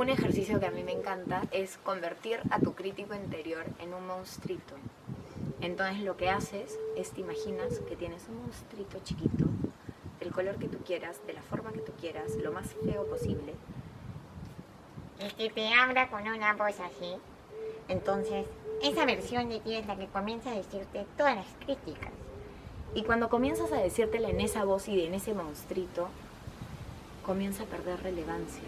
Un ejercicio que a mí me encanta es convertir a tu crítico interior en un monstruito. Entonces lo que haces es te imaginas que tienes un monstruito chiquito, del color que tú quieras, de la forma que tú quieras, lo más feo posible. Y que te habla con una voz así. Entonces, esa versión de ti es la que comienza a decirte todas las críticas. Y cuando comienzas a decírtela en esa voz y en ese monstruito, comienza a perder relevancia.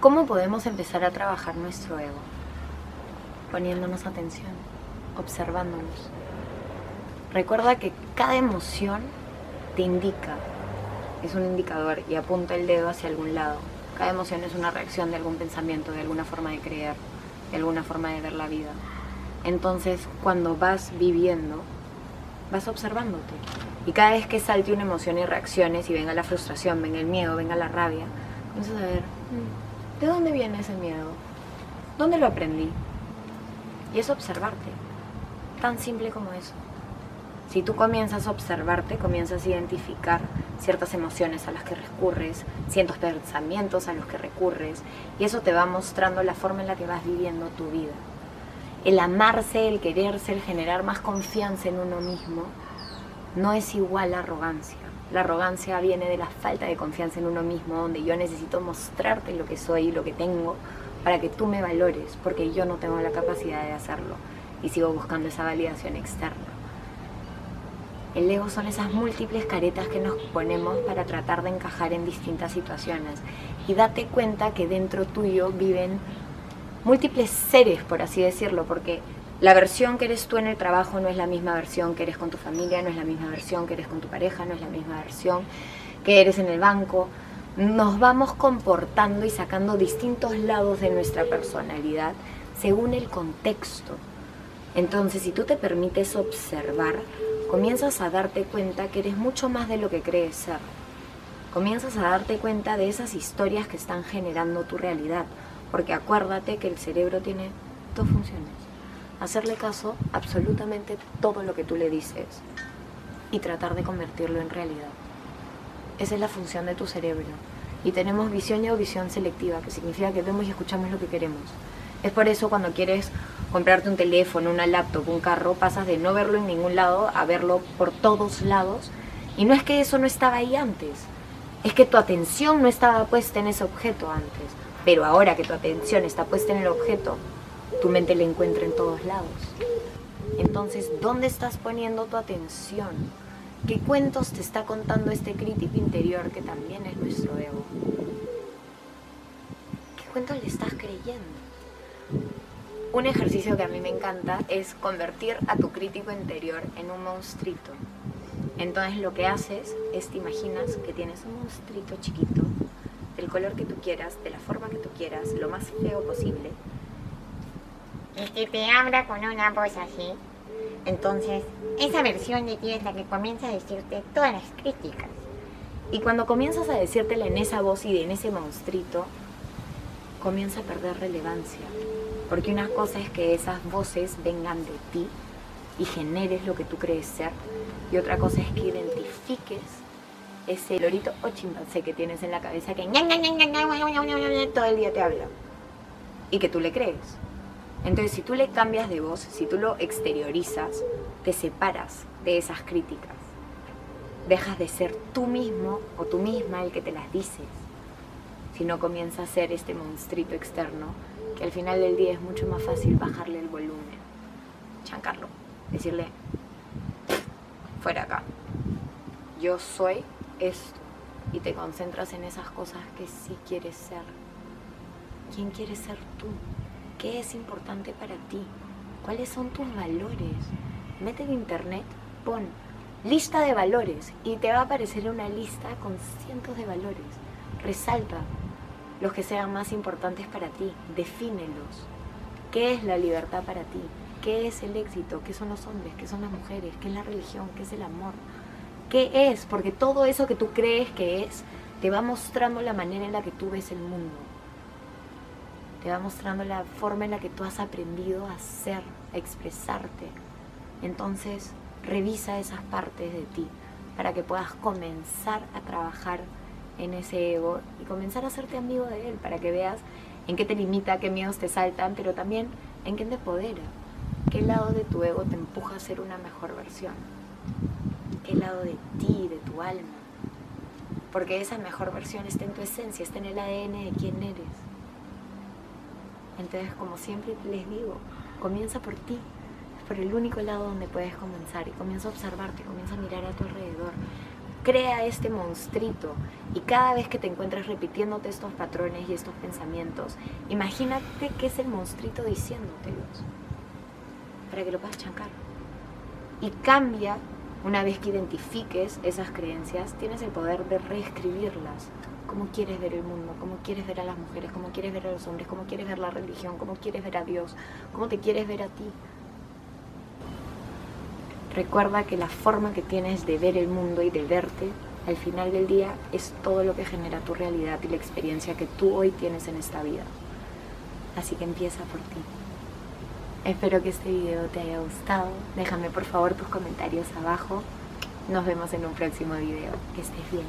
¿Cómo podemos empezar a trabajar nuestro ego? Poniéndonos atención, observándonos. Recuerda que cada emoción te indica, es un indicador y apunta el dedo hacia algún lado. Cada emoción es una reacción de algún pensamiento, de alguna forma de creer, de alguna forma de ver la vida. Entonces, cuando vas viviendo, vas observándote. Y cada vez que salte una emoción y reacciones y venga la frustración, venga el miedo, venga la rabia, comienzas a ver, mm, ¿De dónde viene ese miedo? ¿Dónde lo aprendí? Y es observarte. Tan simple como eso. Si tú comienzas a observarte, comienzas a identificar ciertas emociones a las que recurres, ciertos pensamientos a los que recurres, y eso te va mostrando la forma en la que vas viviendo tu vida. El amarse, el quererse, el generar más confianza en uno mismo, no es igual a arrogancia. La arrogancia viene de la falta de confianza en uno mismo, donde yo necesito mostrarte lo que soy y lo que tengo para que tú me valores, porque yo no tengo la capacidad de hacerlo y sigo buscando esa validación externa. El ego son esas múltiples caretas que nos ponemos para tratar de encajar en distintas situaciones. Y date cuenta que dentro tuyo viven múltiples seres, por así decirlo, porque la versión que eres tú en el trabajo no es la misma versión que eres con tu familia, no es la misma versión que eres con tu pareja, no es la misma versión que eres en el banco. Nos vamos comportando y sacando distintos lados de nuestra personalidad según el contexto. Entonces, si tú te permites observar, comienzas a darte cuenta que eres mucho más de lo que crees ser. Comienzas a darte cuenta de esas historias que están generando tu realidad, porque acuérdate que el cerebro tiene dos funciones hacerle caso absolutamente todo lo que tú le dices y tratar de convertirlo en realidad. Esa es la función de tu cerebro. Y tenemos visión y audición selectiva, que significa que vemos y escuchamos lo que queremos. Es por eso cuando quieres comprarte un teléfono, una laptop, un carro, pasas de no verlo en ningún lado a verlo por todos lados. Y no es que eso no estaba ahí antes, es que tu atención no estaba puesta en ese objeto antes. Pero ahora que tu atención está puesta en el objeto, tu mente le encuentra en todos lados. Entonces, ¿dónde estás poniendo tu atención? ¿Qué cuentos te está contando este crítico interior que también es nuestro ego? ¿Qué cuentos le estás creyendo? Un ejercicio que a mí me encanta es convertir a tu crítico interior en un monstruito. Entonces lo que haces es te imaginas que tienes un monstruito chiquito, del color que tú quieras, de la forma que tú quieras, lo más feo posible, y que te habla con una voz así. Entonces, esa versión de ti es la que comienza a decirte todas las críticas. Y cuando comienzas a decírtela en esa voz y en ese monstruito, comienza a perder relevancia. Porque una cosa es que esas voces vengan de ti y generes lo que tú crees ser. Y otra cosa es que identifiques ese lorito o que tienes en la cabeza que todo el día te habla. Y que tú le crees. Entonces, si tú le cambias de voz, si tú lo exteriorizas, te separas de esas críticas. Dejas de ser tú mismo o tú misma el que te las dices, no comienza a ser este monstruito externo que al final del día es mucho más fácil bajarle el volumen, chancarlo, decirle, fuera acá, yo soy esto, y te concentras en esas cosas que sí quieres ser. ¿Quién quieres ser tú? ¿Qué es importante para ti? ¿Cuáles son tus valores? Mete en internet, pon lista de valores y te va a aparecer una lista con cientos de valores. Resalta los que sean más importantes para ti, defínelos. ¿Qué es la libertad para ti? ¿Qué es el éxito? ¿Qué son los hombres? ¿Qué son las mujeres? ¿Qué es la religión? ¿Qué es el amor? ¿Qué es? Porque todo eso que tú crees que es, te va mostrando la manera en la que tú ves el mundo te va mostrando la forma en la que tú has aprendido a ser, a expresarte. Entonces, revisa esas partes de ti para que puedas comenzar a trabajar en ese ego y comenzar a hacerte amigo de él para que veas en qué te limita, qué miedos te saltan, pero también en qué te empodera, qué lado de tu ego te empuja a ser una mejor versión, qué lado de ti, de tu alma, porque esa mejor versión está en tu esencia, está en el ADN de quién eres. Entonces, como siempre les digo, comienza por ti, por el único lado donde puedes comenzar y comienza a observarte, comienza a mirar a tu alrededor, crea este monstruito y cada vez que te encuentres repitiéndote estos patrones y estos pensamientos, imagínate que es el monstruito diciéndotelos para que lo puedas chancar. Y cambia, una vez que identifiques esas creencias, tienes el poder de reescribirlas. Cómo quieres ver el mundo, cómo quieres ver a las mujeres, cómo quieres ver a los hombres, cómo quieres ver la religión, cómo quieres ver a Dios, cómo te quieres ver a ti. Recuerda que la forma que tienes de ver el mundo y de verte al final del día es todo lo que genera tu realidad y la experiencia que tú hoy tienes en esta vida. Así que empieza por ti. Espero que este video te haya gustado. Déjame por favor tus comentarios abajo. Nos vemos en un próximo video. Que estés bien.